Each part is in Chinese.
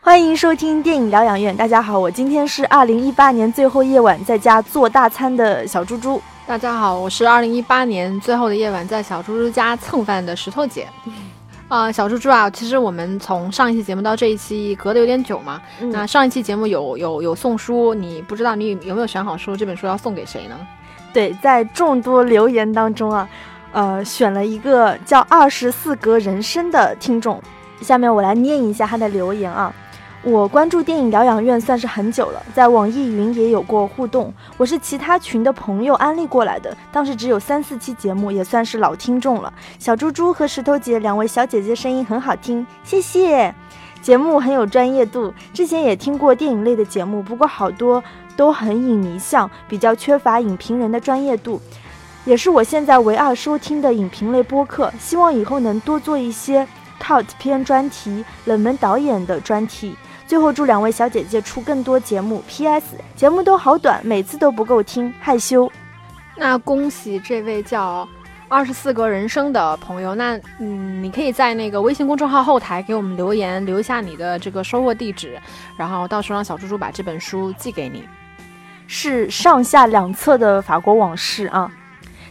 欢迎收听电影疗养院。大家好，我今天是二零一八年最后夜晚在家做大餐的小猪猪。大家好，我是二零一八年最后的夜晚在小猪猪家蹭饭的石头姐。啊，小猪猪啊，其实我们从上一期节目到这一期隔得有点久嘛。那上一期节目有有有送书，你不知道你有没有选好书这本书要送给谁呢？对，在众多留言当中啊，呃，选了一个叫二十四格人生的听众。下面我来念一下他的留言啊。我关注电影疗养院算是很久了，在网易云也有过互动。我是其他群的朋友安利过来的，当时只有三四期节目，也算是老听众了。小猪猪和石头姐两位小姐姐声音很好听，谢谢。节目很有专业度，之前也听过电影类的节目，不过好多都很影迷向，比较缺乏影评人的专业度，也是我现在唯二收听的影评类播客。希望以后能多做一些 cult 片专题、冷门导演的专题。最后祝两位小姐姐出更多节目。P.S. 节目都好短，每次都不够听，害羞。那恭喜这位叫二十四格人生的朋友。那嗯，你可以在那个微信公众号后台给我们留言，留下你的这个收货地址，然后到时候让小猪猪把这本书寄给你。是上下两册的法国往事啊。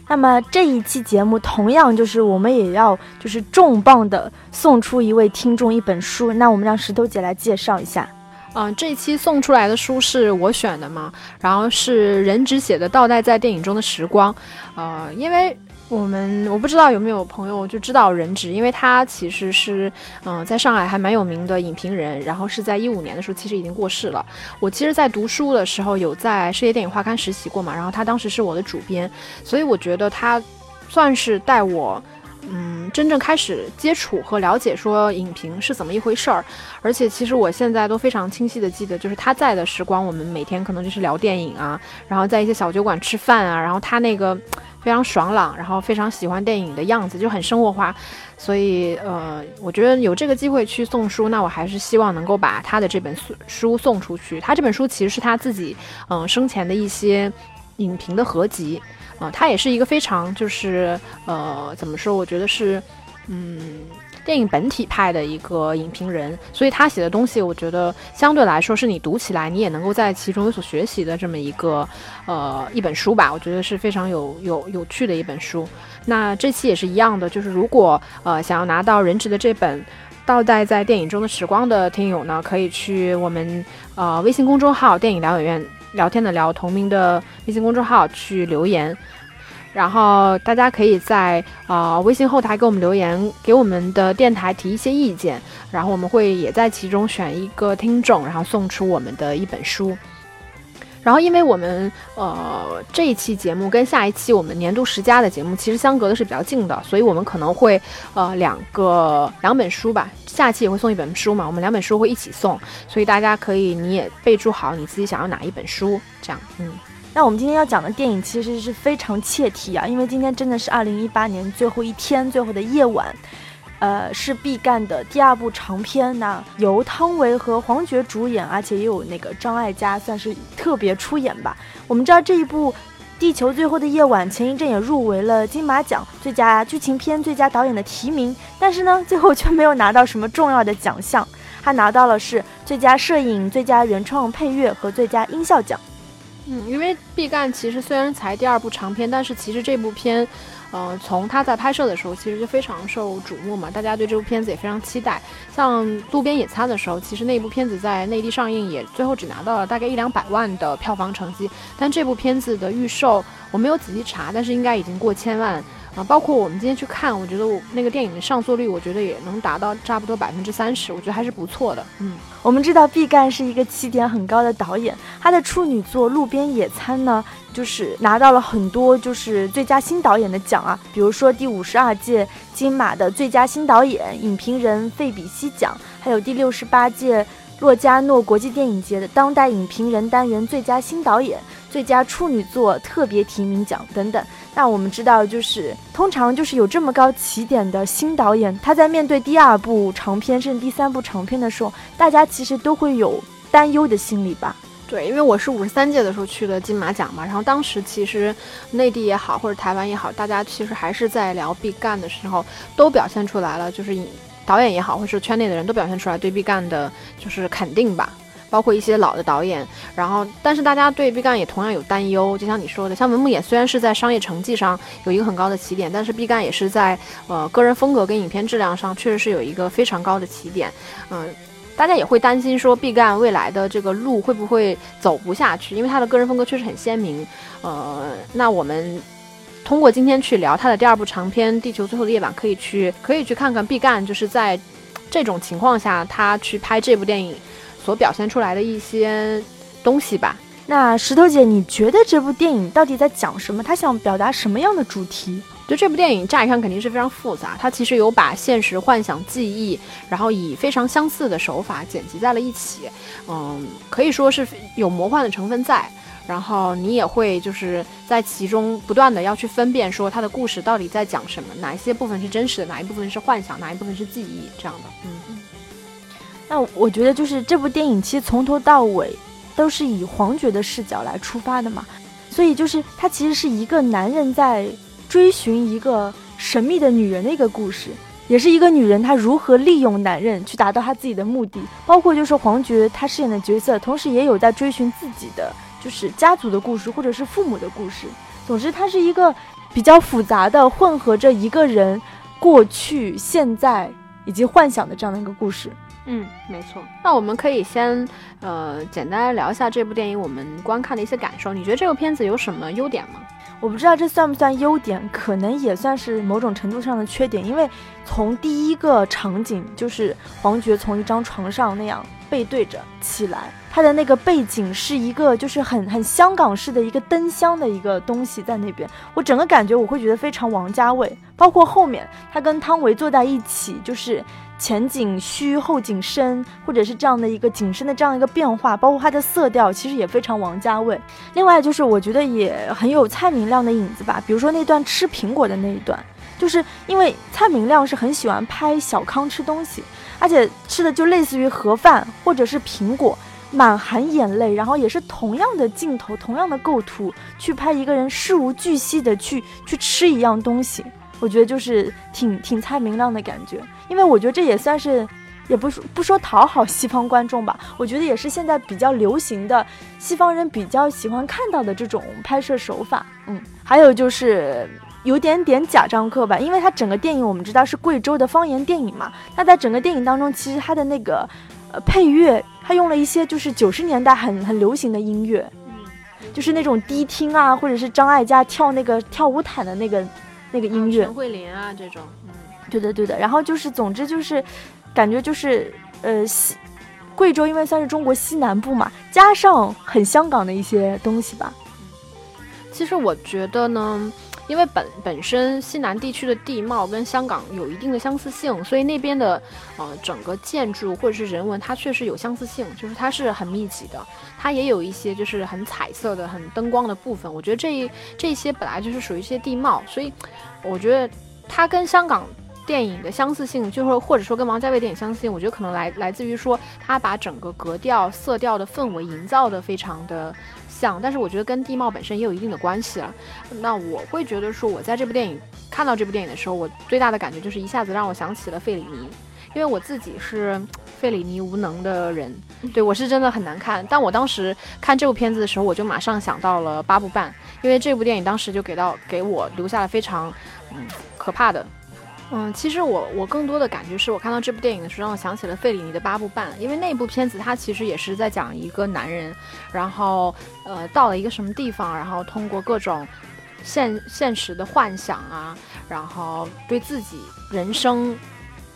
那么这一期节目同样就是我们也要就是重磅的送出一位听众一本书，那我们让石头姐来介绍一下。嗯，这一期送出来的书是我选的嘛，然后是任直写的《倒带在电影中的时光》，呃，因为。我们我不知道有没有朋友就知道任直，因为他其实是嗯在上海还蛮有名的影评人，然后是在一五年的时候其实已经过世了。我其实，在读书的时候有在世界电影画刊实习过嘛，然后他当时是我的主编，所以我觉得他算是带我嗯真正开始接触和了解说影评是怎么一回事儿。而且其实我现在都非常清晰的记得，就是他在的时光，我们每天可能就是聊电影啊，然后在一些小酒馆吃饭啊，然后他那个。非常爽朗，然后非常喜欢电影的样子，就很生活化，所以呃，我觉得有这个机会去送书，那我还是希望能够把他的这本书送出去。他这本书其实是他自己嗯生前的一些影评的合集，啊，他也是一个非常就是呃怎么说？我觉得是嗯。电影本体派的一个影评人，所以他写的东西，我觉得相对来说是你读起来你也能够在其中有所学习的这么一个呃一本书吧，我觉得是非常有有有趣的一本书。那这期也是一样的，就是如果呃想要拿到人职的这本《倒带在电影中的时光》的听友呢，可以去我们呃微信公众号“电影疗养院”聊天的聊同名的微信公众号去留言。然后大家可以在啊微信后台给我们留言，给我们的电台提一些意见，然后我们会也在其中选一个听众，然后送出我们的一本书。然后因为我们呃这一期节目跟下一期我们年度十佳的节目其实相隔的是比较近的，所以我们可能会呃两个两本书吧，下期也会送一本书嘛，我们两本书会一起送，所以大家可以你也备注好你自己想要哪一本书，这样嗯。那我们今天要讲的电影其实是非常切题啊，因为今天真的是二零一八年最后一天，最后的夜晚，呃，是毕赣的第二部长片那，由汤唯和黄觉主演，而且也有那个张艾嘉算是特别出演吧。我们知道这一部《地球最后的夜晚》前一阵也入围了金马奖最佳剧情片、最佳导演的提名，但是呢，最后却没有拿到什么重要的奖项，他拿到了是最佳摄影、最佳原创配乐和最佳音效奖。嗯，因为毕赣其实虽然才第二部长片，但是其实这部片，呃，从他在拍摄的时候其实就非常受瞩目嘛，大家对这部片子也非常期待。像《路边野餐》的时候，其实那部片子在内地上映也最后只拿到了大概一两百万的票房成绩，但这部片子的预售我没有仔细查，但是应该已经过千万。啊，包括我们今天去看，我觉得我那个电影的上座率，我觉得也能达到差不多百分之三十，我觉得还是不错的。嗯，我们知道毕赣是一个起点很高的导演，他的处女作《路边野餐》呢，就是拿到了很多就是最佳新导演的奖啊，比如说第五十二届金马的最佳新导演、影评人费比西奖，还有第六十八届洛迦诺国际电影节的当代影评人单元最佳新导演、最佳处女作特别提名奖等等。那我们知道，就是通常就是有这么高起点的新导演，他在面对第二部长片甚至第三部长片的时候，大家其实都会有担忧的心理吧？对，因为我是五十三届的时候去的金马奖嘛，然后当时其实内地也好或者台湾也好，大家其实还是在聊毕赣的时候，都表现出来了，就是导演也好，或者是圈内的人都表现出来对毕赣的就是肯定吧。包括一些老的导演，然后但是大家对毕赣也同样有担忧，就像你说的，像文牧野虽然是在商业成绩上有一个很高的起点，但是毕赣也是在呃个人风格跟影片质量上确实是有一个非常高的起点，嗯，大家也会担心说毕赣未来的这个路会不会走不下去，因为他的个人风格确实很鲜明，呃，那我们通过今天去聊他的第二部长片《地球最后的夜晚》，可以去可以去看看毕赣就是在这种情况下他去拍这部电影。所表现出来的一些东西吧。那石头姐，你觉得这部电影到底在讲什么？他想表达什么样的主题？就这部电影乍一看肯定是非常复杂，它其实有把现实、幻想、记忆，然后以非常相似的手法剪辑在了一起。嗯，可以说是有魔幻的成分在。然后你也会就是在其中不断的要去分辨，说它的故事到底在讲什么，哪一些部分是真实的，哪一部分是幻想，哪一部分是记忆，这样的。嗯。那我觉得就是这部电影其实从头到尾都是以黄觉的视角来出发的嘛，所以就是他其实是一个男人在追寻一个神秘的女人的一个故事，也是一个女人她如何利用男人去达到她自己的目的，包括就是黄觉他饰演的角色，同时也有在追寻自己的就是家族的故事或者是父母的故事。总之，它是一个比较复杂的混合着一个人过去、现在以及幻想的这样的一个故事。嗯，没错。那我们可以先，呃，简单聊一下这部电影我们观看的一些感受。你觉得这部片子有什么优点吗？我不知道这算不算优点，可能也算是某种程度上的缺点。因为从第一个场景，就是黄觉从一张床上那样背对着起来，他的那个背景是一个就是很很香港式的一个灯箱的一个东西在那边，我整个感觉我会觉得非常王家卫。包括后面他跟汤唯坐在一起，就是。前景虚后景深，或者是这样的一个景深的这样一个变化，包括它的色调，其实也非常王家卫。另外就是我觉得也很有蔡明亮的影子吧，比如说那段吃苹果的那一段，就是因为蔡明亮是很喜欢拍小康吃东西，而且吃的就类似于盒饭或者是苹果，满含眼泪，然后也是同样的镜头、同样的构图去拍一个人事无巨细的去去吃一样东西。我觉得就是挺挺蔡明亮的感觉，因为我觉得这也算是，也不说不说讨好西方观众吧，我觉得也是现在比较流行的，西方人比较喜欢看到的这种拍摄手法。嗯，还有就是有点点贾樟柯吧，因为他整个电影我们知道是贵州的方言电影嘛，那在整个电影当中，其实他的那个呃配乐，他用了一些就是九十年代很很流行的音乐，嗯，就是那种低听啊，或者是张艾嘉跳那个跳舞毯的那个。那个音乐，陈慧琳啊，这种，嗯，对的对的。然后就是，总之就是，感觉就是，呃，西贵州因为算是中国西南部嘛，加上很香港的一些东西吧。其实我觉得呢。因为本本身西南地区的地貌跟香港有一定的相似性，所以那边的呃整个建筑或者是人文，它确实有相似性，就是它是很密集的，它也有一些就是很彩色的、很灯光的部分。我觉得这一这些本来就是属于一些地貌，所以我觉得它跟香港电影的相似性，就是或者说跟王家卫电影相似性，我觉得可能来来自于说他把整个格调、色调的氛围营造的非常的。像，但是我觉得跟地貌本身也有一定的关系了。那我会觉得说，我在这部电影看到这部电影的时候，我最大的感觉就是一下子让我想起了费里尼，因为我自己是费里尼无能的人，对我是真的很难看。但我当时看这部片子的时候，我就马上想到了八部半，因为这部电影当时就给到给我留下了非常嗯可怕的。嗯，其实我我更多的感觉是我看到这部电影的时候，让我想起了费里尼的《八部半》，因为那部片子它其实也是在讲一个男人，然后呃到了一个什么地方，然后通过各种现现实的幻想啊，然后对自己人生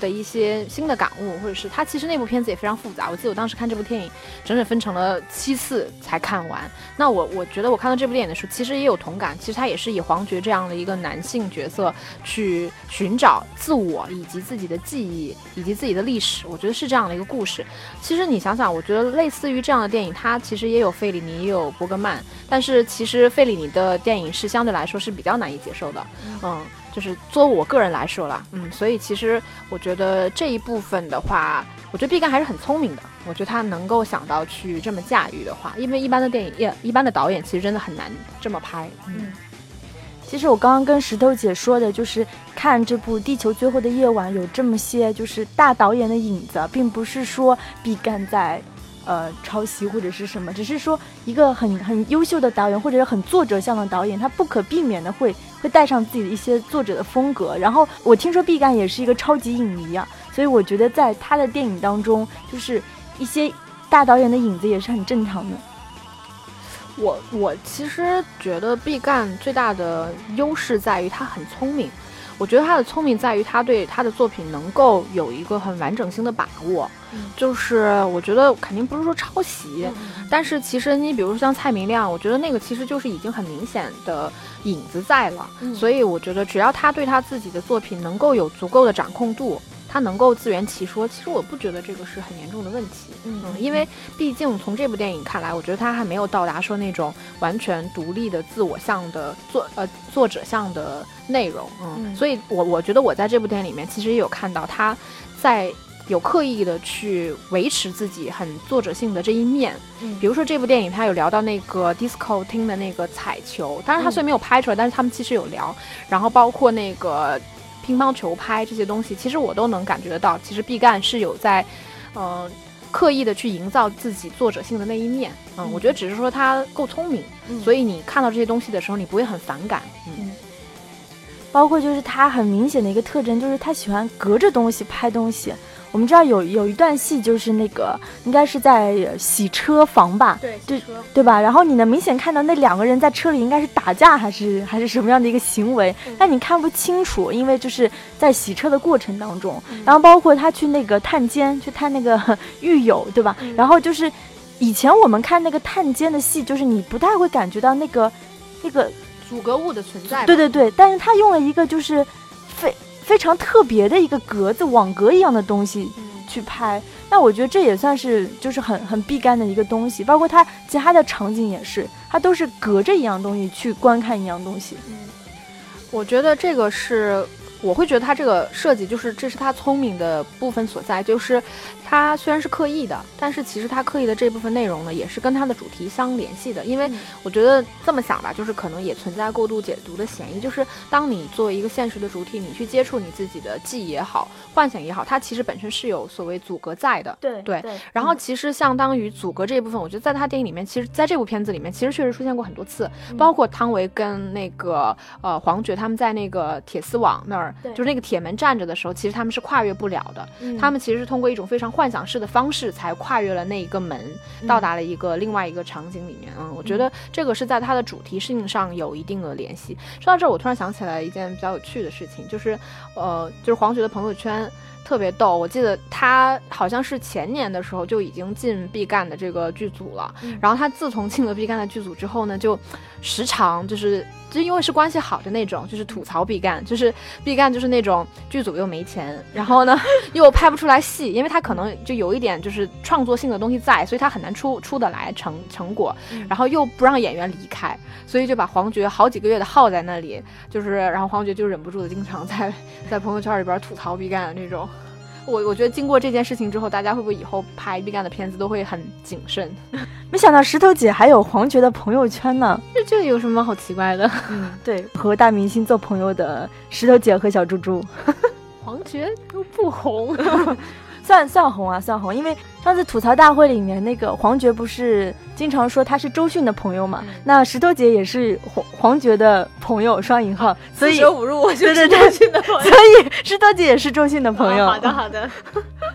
的一些新的感悟，或者是他其实那部片子也非常复杂。我记得我当时看这部电影，整整分成了七次才看完。那我我觉得我看到这部电影的时候，其实也有同感。其实他也是以黄觉这样的一个男性角色去寻找自我以及自己的记忆以及自己的历史。我觉得是这样的一个故事。其实你想想，我觉得类似于这样的电影，它其实也有费里尼，也有伯格曼。但是其实费里尼的电影是相对来说是比较难以接受的。嗯。就是作为我个人来说啦，嗯，所以其实我觉得这一部分的话，我觉得毕赣还是很聪明的。我觉得他能够想到去这么驾驭的话，因为一般的电影，也一般的导演其实真的很难这么拍。嗯，其实我刚刚跟石头姐说的，就是看这部《地球最后的夜晚》有这么些就是大导演的影子，并不是说毕赣在。呃，抄袭或者是什么，只是说一个很很优秀的导演，或者是很作者向的导演，他不可避免的会会带上自己的一些作者的风格。然后我听说毕赣也是一个超级影迷啊，所以我觉得在他的电影当中，就是一些大导演的影子也是很正常的。我我其实觉得毕赣最大的优势在于他很聪明。我觉得他的聪明在于他对他的作品能够有一个很完整性的把握，就是我觉得肯定不是说抄袭，但是其实你比如说像蔡明亮，我觉得那个其实就是已经很明显的影子在了，所以我觉得只要他对他自己的作品能够有足够的掌控度。他能够自圆其说，其实我不觉得这个是很严重的问题，嗯，因为毕竟从这部电影看来，我觉得他还没有到达说那种完全独立的自我向的作呃作者向的内容，嗯，所以我我觉得我在这部电影里面其实也有看到他在有刻意的去维持自己很作者性的这一面，嗯，比如说这部电影他有聊到那个 disco 厅的那个彩球，当然他虽然没有拍出来，但是他们其实有聊，然后包括那个。乒乓球拍这些东西，其实我都能感觉得到。其实毕赣是有在，呃，刻意的去营造自己作者性的那一面。嗯，我觉得只是说他够聪明，所以你看到这些东西的时候，你不会很反感。嗯，包括就是他很明显的一个特征，就是他喜欢隔着东西拍东西。我们知道有有一段戏，就是那个应该是在洗车房吧？对，对，对吧？然后你能明显看到那两个人在车里应该是打架，还是还是什么样的一个行为？但你看不清楚，因为就是在洗车的过程当中。然后包括他去那个探监，去探那个 狱友，对吧？然后就是以前我们看那个探监的戏，就是你不太会感觉到那个那个阻隔物的存在。对对对，但是他用了一个就是非。非常特别的一个格子网格一样的东西去拍，那我觉得这也算是就是很很必干的一个东西，包括它其他的场景也是，它都是隔着一样东西去观看一样东西。嗯，我觉得这个是。我会觉得他这个设计就是这是他聪明的部分所在，就是他虽然是刻意的，但是其实他刻意的这部分内容呢，也是跟他的主题相联系的。因为我觉得这么想吧，就是可能也存在过度解读的嫌疑。就是当你作为一个现实的主体，你去接触你自己的记忆也好，幻想也好，它其实本身是有所谓阻隔在的。对对。然后其实相当于阻隔这一部分，我觉得在他电影里面，其实在这部片子里面，其实确实出现过很多次，包括汤唯跟那个呃黄觉他们在那个铁丝网那儿。就是那个铁门站着的时候，其实他们是跨越不了的。他们其实是通过一种非常幻想式的方式，才跨越了那一个门，到达了一个另外一个场景里面。嗯，我觉得这个是在它的主题性上有一定的联系。说到这，我突然想起来一件比较有趣的事情，就是，呃，就是黄觉的朋友圈。特别逗，我记得他好像是前年的时候就已经进毕赣的这个剧组了。然后他自从进了毕赣的剧组之后呢，就时常就是就因为是关系好的那种，就是吐槽毕赣，就是毕赣就是那种剧组又没钱，然后呢又拍不出来戏，因为他可能就有一点就是创作性的东西在，所以他很难出出得来成成果。然后又不让演员离开，所以就把黄觉好几个月的耗在那里，就是然后黄觉就忍不住的经常在在朋友圈里边吐槽毕赣的那种。我我觉得经过这件事情之后，大家会不会以后拍毕赣的片子都会很谨慎？没想到石头姐还有黄觉的朋友圈呢，这这有什么好奇怪的？嗯，对，和大明星做朋友的石头姐和小猪猪，黄觉又不红。算算红啊，算红，因为上次吐槽大会里面那个黄觉不是经常说他是周迅的朋友嘛？那石头姐也是黄黄觉的朋友，双引号，所以五入我就是周迅的朋友，所以石头姐也是周迅的朋友。好的好的，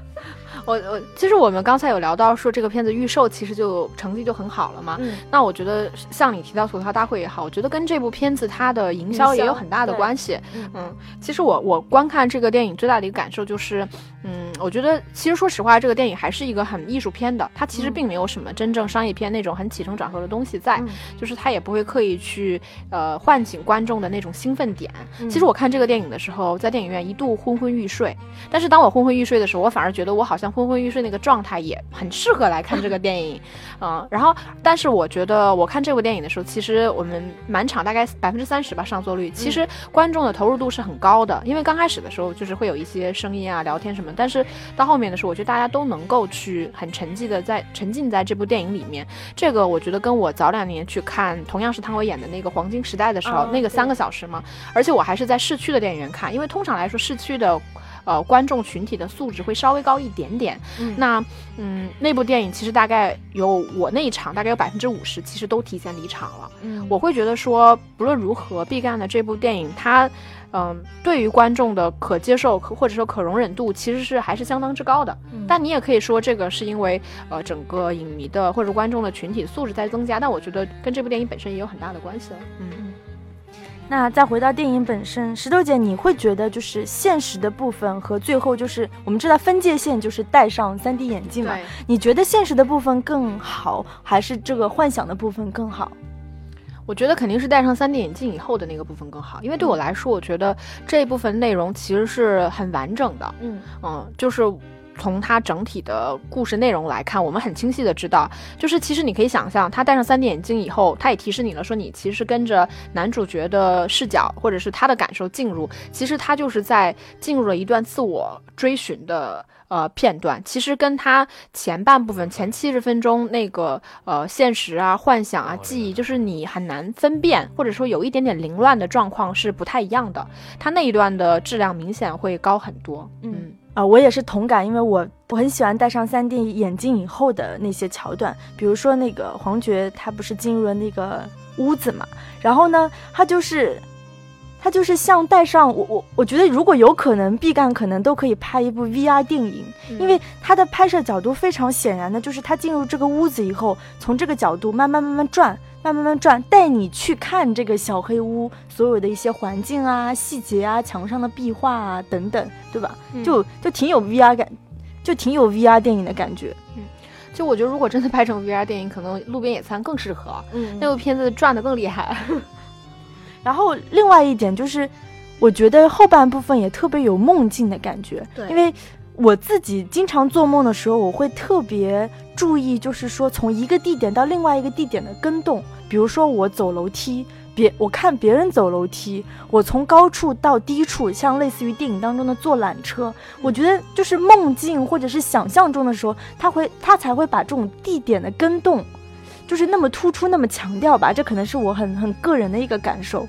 我我其实我们刚才有聊到说这个片子预售其实就成绩就很好了嘛。嗯，那我觉得像你提到吐槽大会也好，我觉得跟这部片子它的营销也有很大的关系。嗯，其实我我观看这个电影最大的一个感受就是，嗯，我觉得其实说实话，这个电影还是一个很艺术片的，它其实并没有什么真正商业片那种很起承转合的东西在，就是它也不会刻意去呃唤醒观众的那种兴奋点。其实我看这个电影的时候，在电影院一度昏昏欲睡，但是当我昏昏欲睡的时候，我反而觉得我好像昏昏欲睡那个状态也很适合来看这个电影，嗯，然后，但是我觉得我看这部电影的时候，其实我们满场大概百分之三十吧上座率，其实观众的投入度是很高的，因为刚开始的时候就是会有一些声音啊、聊天什么，但是到后面的时候，我觉得大家都能够去很沉寂的在沉浸在这部电影里面，这个我觉得跟我早两年去看同样是汤唯演的那个《黄金时代》的时候，那个三个小时嘛，而且我还是在市区的电影院看，因为通常来说市区的。呃，观众群体的素质会稍微高一点点。那，嗯，那部电影其实大概有我那一场，大概有百分之五十，其实都提前离场了。嗯，我会觉得说，不论如何，毕赣的这部电影，它，嗯，对于观众的可接受或者说可容忍度，其实是还是相当之高的。但你也可以说，这个是因为呃，整个影迷的或者观众的群体素质在增加。但我觉得跟这部电影本身也有很大的关系了。嗯。那再回到电影本身，石头姐，你会觉得就是现实的部分和最后就是我们知道分界线就是戴上 3D 眼镜嘛？你觉得现实的部分更好，还是这个幻想的部分更好？我觉得肯定是戴上 3D 眼镜以后的那个部分更好，因为对我来说，我觉得这一部分内容其实是很完整的。嗯嗯，就是。从它整体的故事内容来看，我们很清晰的知道，就是其实你可以想象，他戴上三 D 眼镜以后，他也提示你了，说你其实跟着男主角的视角，或者是他的感受进入，其实他就是在进入了一段自我追寻的呃片段，其实跟他前半部分前七十分钟那个呃现实啊、幻想啊、记忆，就是你很难分辨，或者说有一点点凌乱的状况是不太一样的，他那一段的质量明显会高很多，嗯。啊，我也是同感，因为我我很喜欢戴上 3D 眼镜以后的那些桥段，比如说那个黄觉他不是进入了那个屋子嘛，然后呢，他就是他就是像戴上我我我觉得如果有可能，毕赣可能都可以拍一部 VR 电影，因为他的拍摄角度非常显然的就是他进入这个屋子以后，从这个角度慢慢慢慢转。慢慢慢转，带你去看这个小黑屋所有的一些环境啊、细节啊、墙上的壁画啊等等，对吧？就就挺有 VR 感，就挺有 VR 电影的感觉。嗯，就我觉得如果真的拍成 VR 电影，可能路边野餐更适合。嗯，那部片子转的更厉害。然后另外一点就是，我觉得后半部分也特别有梦境的感觉。对，因为。我自己经常做梦的时候，我会特别注意，就是说从一个地点到另外一个地点的跟动。比如说我走楼梯，别我看别人走楼梯，我从高处到低处，像类似于电影当中的坐缆车。我觉得就是梦境或者是想象中的时候，他会他才会把这种地点的跟动，就是那么突出，那么强调吧。这可能是我很很个人的一个感受。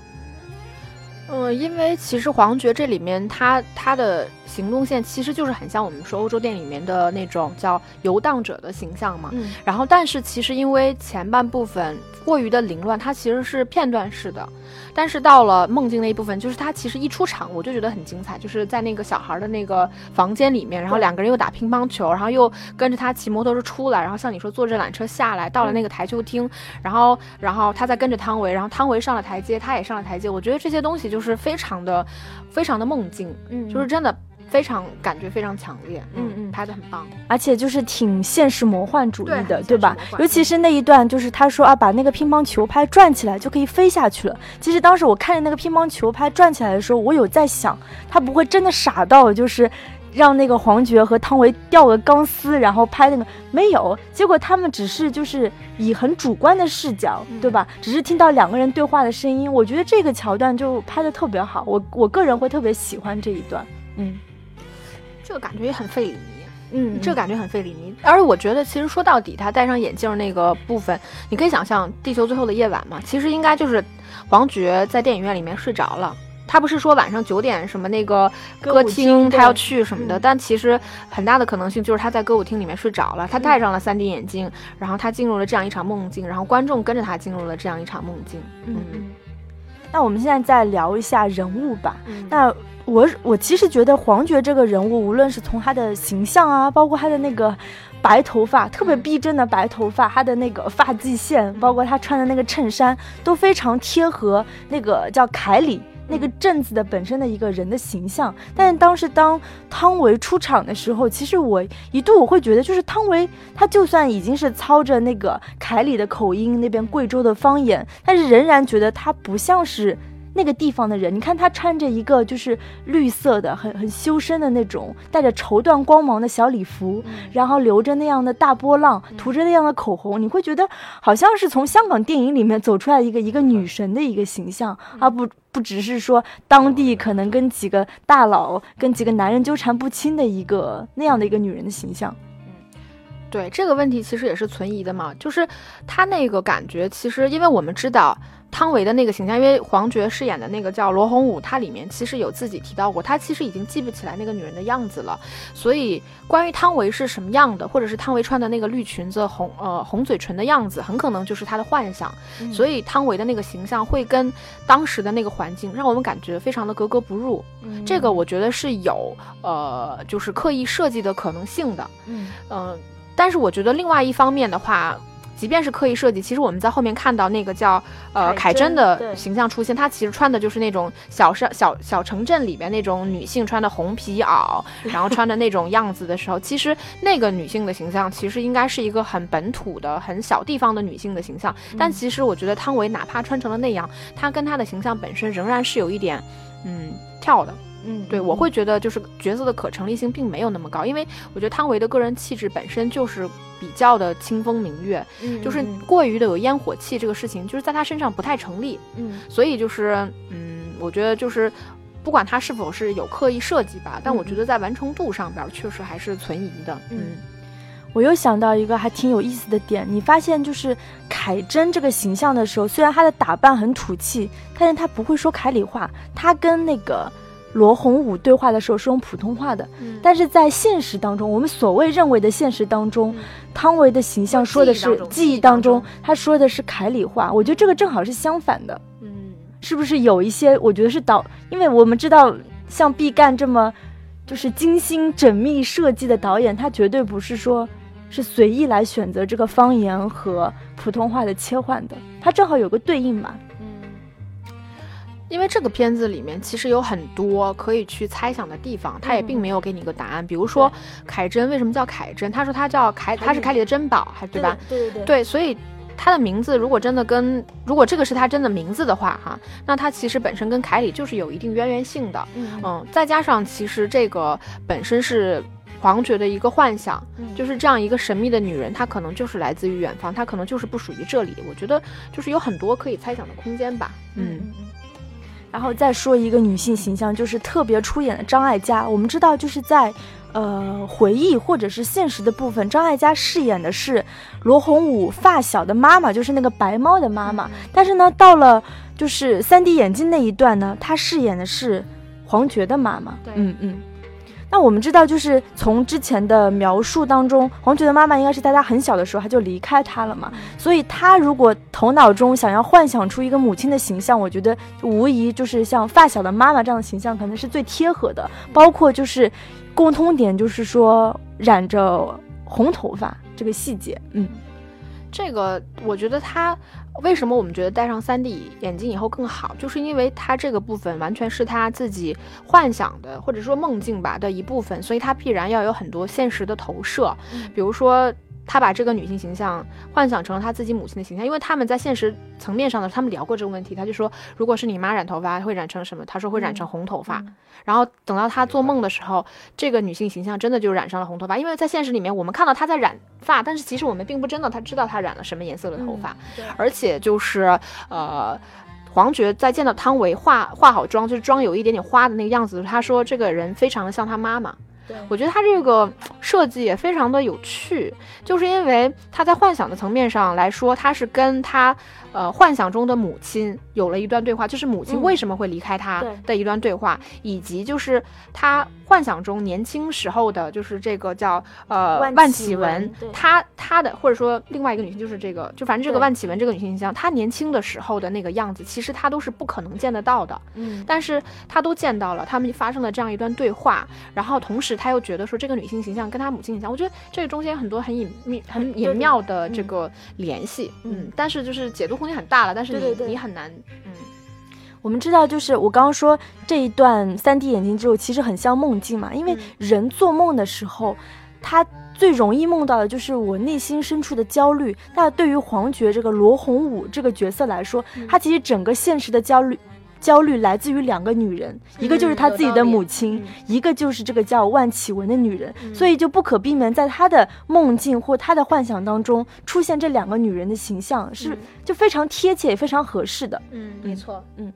嗯，因为其实黄觉这里面他他的。行动线其实就是很像我们说欧洲电影里面的那种叫游荡者的形象嘛。嗯。然后，但是其实因为前半部分过于的凌乱，它其实是片段式的。但是到了梦境那一部分，就是他其实一出场我就觉得很精彩，就是在那个小孩的那个房间里面，然后两个人又打乒乓球，然后又跟着他骑摩托车出来，然后像你说坐这缆车下来，到了那个台球厅，然后然后他再跟着汤唯，然后汤唯上了台阶，他也上了台阶。我觉得这些东西就是非常的非常的梦境，嗯，就是真的。非常感觉非常强烈，嗯嗯，拍的很棒，而且就是挺现实魔幻主义的，对吧？尤其是那一段，就是他说啊，把那个乒乓球拍转起来就可以飞下去了。其实当时我看着那个乒乓球拍转起来的时候，我有在想，他不会真的傻到就是让那个黄觉和汤唯吊个钢丝，然后拍那个没有。结果他们只是就是以很主观的视角，对吧？只是听到两个人对话的声音，我觉得这个桥段就拍的特别好，我我个人会特别喜欢这一段，嗯。这个感觉也很费里尼，嗯，这个感觉很费里尼。而我觉得，其实说到底，他戴上眼镜那个部分，你可以想象《地球最后的夜晚》嘛，其实应该就是黄觉在电影院里面睡着了。他不是说晚上九点什么那个歌厅他要去什么的，但其实很大的可能性就是他在歌舞厅里面睡着了。他戴上了 3D 眼镜，然后他进入了这样一场梦境，然后观众跟着他进入了这样一场梦境。嗯，那我们现在再聊一下人物吧。那我我其实觉得黄觉这个人物，无论是从他的形象啊，包括他的那个白头发，特别逼真的白头发，他的那个发际线，包括他穿的那个衬衫，都非常贴合那个叫凯里那个镇子的本身的一个人的形象。但是当时当汤唯出场的时候，其实我一度我会觉得，就是汤唯她就算已经是操着那个凯里的口音，那边贵州的方言，但是仍然觉得她不像是。那个地方的人，你看他穿着一个就是绿色的、很很修身的那种带着绸缎光芒的小礼服，然后留着那样的大波浪，涂着那样的口红，你会觉得好像是从香港电影里面走出来一个一个女神的一个形象，而不不只是说当地可能跟几个大佬、跟几个男人纠缠不清的一个那样的一个女人的形象。对这个问题其实也是存疑的嘛，就是他那个感觉，其实因为我们知道。汤唯的那个形象，因为黄觉饰演的那个叫罗红武，他里面其实有自己提到过，他其实已经记不起来那个女人的样子了。所以关于汤唯是什么样的，或者是汤唯穿的那个绿裙子、红呃红嘴唇的样子，很可能就是他的幻想。所以汤唯的那个形象会跟当时的那个环境让我们感觉非常的格格不入。这个我觉得是有呃就是刻意设计的可能性的。嗯嗯，但是我觉得另外一方面的话。即便是刻意设计，其实我们在后面看到那个叫呃凯珍的形象出现，她其实穿的就是那种小山小小城镇里边那种女性穿的红皮袄，然后穿的那种样子的时候，其实那个女性的形象其实应该是一个很本土的、很小地方的女性的形象。但其实我觉得汤唯哪怕穿成了那样，她跟她的形象本身仍然是有一点嗯跳的。嗯，对，我会觉得就是角色的可成立性并没有那么高，因为我觉得汤唯的个人气质本身就是比较的清风明月，嗯就是过于的有烟火气这个事情，就是在她身上不太成立。嗯，所以就是，嗯，我觉得就是不管他是否是有刻意设计吧，但我觉得在完成度上边确实还是存疑的。嗯，我又想到一个还挺有意思的点，你发现就是凯珍这个形象的时候，虽然她的打扮很土气，但是她不会说凯里话，她跟那个。罗洪武对话的时候是用普通话的，但是在现实当中，我们所谓认为的现实当中，汤唯的形象说的是记忆当中，他说的是凯里话。我觉得这个正好是相反的，嗯，是不是有一些？我觉得是导，因为我们知道像毕赣这么就是精心缜密设计的导演，他绝对不是说是随意来选择这个方言和普通话的切换的，他正好有个对应嘛。因为这个片子里面其实有很多可以去猜想的地方，他也并没有给你一个答案。比如说凯珍为什么叫凯珍？他说他叫凯，他是凯里的珍宝，还对吧？对对对。对，所以他的名字如果真的跟如果这个是他真的名字的话，哈，那他其实本身跟凯里就是有一定渊源性的。嗯，再加上其实这个本身是皇爵的一个幻想，就是这样一个神秘的女人，她可能就是来自于远方，她可能就是不属于这里。我觉得就是有很多可以猜想的空间吧。嗯。然后再说一个女性形象，就是特别出演的张艾嘉。我们知道，就是在，呃，回忆或者是现实的部分，张艾嘉饰演的是罗红武发小的妈妈，就是那个白猫的妈妈。但是呢，到了就是三 D 眼镜那一段呢，她饰演的是黄觉的妈妈。嗯嗯。那我们知道，就是从之前的描述当中，黄觉的妈妈应该是在他很小的时候他就离开他了嘛。所以，他如果头脑中想要幻想出一个母亲的形象，我觉得无疑就是像发小的妈妈这样的形象，可能是最贴合的。包括就是共通点，就是说染着红头发这个细节，嗯。这个我觉得他为什么我们觉得戴上 3D 眼镜以后更好，就是因为他这个部分完全是他自己幻想的或者说梦境吧的一部分，所以它必然要有很多现实的投射，比如说。他把这个女性形象幻想成了他自己母亲的形象，因为他们在现实层面上的，他们聊过这个问题。他就说，如果是你妈染头发，会染成什么？他说会染成红头发。然后等到他做梦的时候，这个女性形象真的就染上了红头发。因为在现实里面，我们看到他在染发，但是其实我们并不真的他知道他染了什么颜色的头发。而且就是呃，黄觉在见到汤唯化化好妆，就是妆有一点点花的那个样子，他说这个人非常的像他妈妈。我觉得他这个设计也非常的有趣，就是因为他在幻想的层面上来说，他是跟他呃幻想中的母亲有了一段对话，就是母亲为什么会离开他的一段对话，以及就是他幻想中年轻时候的，就是这个叫呃万万绮雯绮雯对，她她的或者说另外一个女性就是这个，就反正这个万绮雯这个女性形象，她年轻的时候的那个样子，其实她都是不可能见得到的，嗯，但是她都见到了，他们发生了这样一段对话，然后同时她又觉得说这个女性形象跟她母亲形象，我觉得这个中间很多很隐秘、很隐妙的嗯。这个联系，嗯。嗯，但是就是解读空间很大了，但是你对对对你很难，嗯。我们知道，就是我刚刚说这一段三 D 眼镜之后，其实很像梦境嘛，因为嗯人做梦的时候，他最容易梦到的就是我内心深处的焦虑。那对于黄觉这个罗洪武这个角色来说，嗯他其实整个现实的焦虑。焦虑来自于两个女人，一个就是他自己的母亲，嗯一个就是这个叫万绮雯的女人，嗯所以就不可避免在他的梦境或他的幻想当中出现这两个女人的形象，是嗯就非常贴切也非常合适的。嗯，没错，嗯。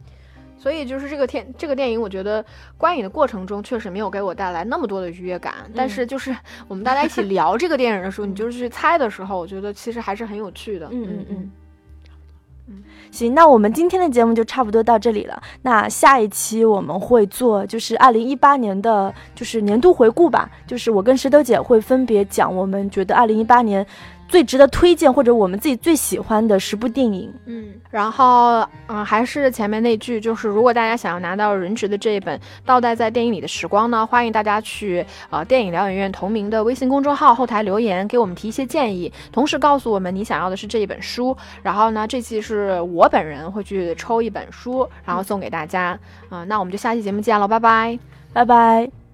所以就是这个电这个电影，我觉得观影的过程中确实没有给我带来那么多的愉悦感。但是就是我们大家一起聊这个电影的时候，你就是去猜的时候，我觉得其实还是很有趣的。嗯嗯嗯嗯。行，那我们今天的节目就差不多到这里了。那下一期我们会做就是二零一八年的就是年度回顾吧，就是我跟石头姐会分别讲我们觉得二零一八年最值得推荐或者我们自己最喜欢的十部电影。嗯，然后嗯，还是前面那句，就是如果大家想要拿到人质的这一本《倒带在电影里的时光》呢，欢迎大家去呃电影疗养院同名的微信公众号后台留言，给我们提一些建议，同时告诉我们你想要的是这一本书。然后呢，这期是我本人会去抽一本书，然后送给大家。嗯、那我们就下期节目见了，拜拜。拜拜。